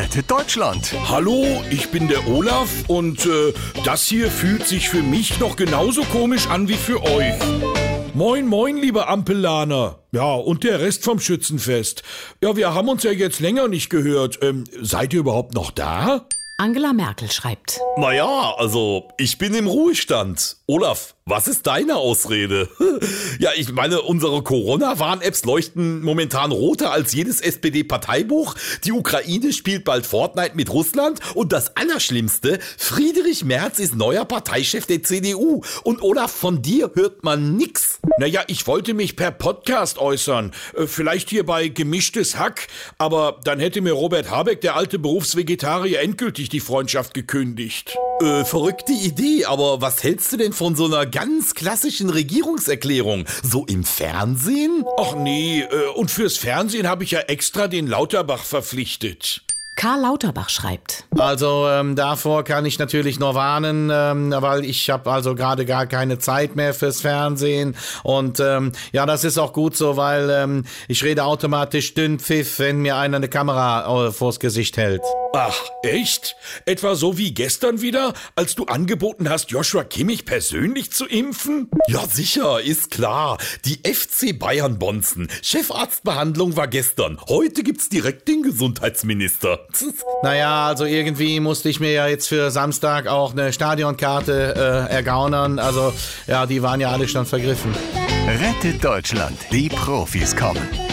rettet Deutschland. Hallo, ich bin der Olaf und äh, das hier fühlt sich für mich noch genauso komisch an wie für euch. Moin, moin, liebe Ampellaner. Ja, und der Rest vom Schützenfest. Ja, wir haben uns ja jetzt länger nicht gehört. Ähm, seid ihr überhaupt noch da? Angela Merkel schreibt. Naja, also ich bin im Ruhestand. Olaf, was ist deine Ausrede? ja, ich meine, unsere Corona-Warn-Apps leuchten momentan roter als jedes SPD-Parteibuch. Die Ukraine spielt bald Fortnite mit Russland. Und das Allerschlimmste, Friedrich Merz ist neuer Parteichef der CDU. Und Olaf, von dir hört man nix. Naja, ich wollte mich per Podcast äußern. Äh, Vielleicht hier bei Gemischtes Hack. Aber dann hätte mir Robert Habeck, der alte Berufsvegetarier, endgültig die Freundschaft gekündigt. Äh, verrückte Idee, aber was hältst du denn von so einer ganz klassischen Regierungserklärung? So im Fernsehen? Ach nee, äh, und fürs Fernsehen habe ich ja extra den Lauterbach verpflichtet. Karl Lauterbach schreibt. Also ähm, davor kann ich natürlich nur warnen, ähm, weil ich habe also gerade gar keine Zeit mehr fürs Fernsehen und ähm, ja, das ist auch gut so, weil ähm, ich rede automatisch Dünnpfiff, wenn mir einer eine Kamera äh, vors Gesicht hält. Ach, echt? Etwa so wie gestern wieder, als du angeboten hast, Joshua Kimmich persönlich zu impfen? Ja, sicher, ist klar. Die FC Bayern Bonzen. Chefarztbehandlung war gestern. Heute gibt's direkt den Gesundheitsminister. Naja, also irgendwie musste ich mir ja jetzt für Samstag auch eine Stadionkarte äh, ergaunern. Also ja, die waren ja alle schon vergriffen. Rettet Deutschland. Die Profis kommen.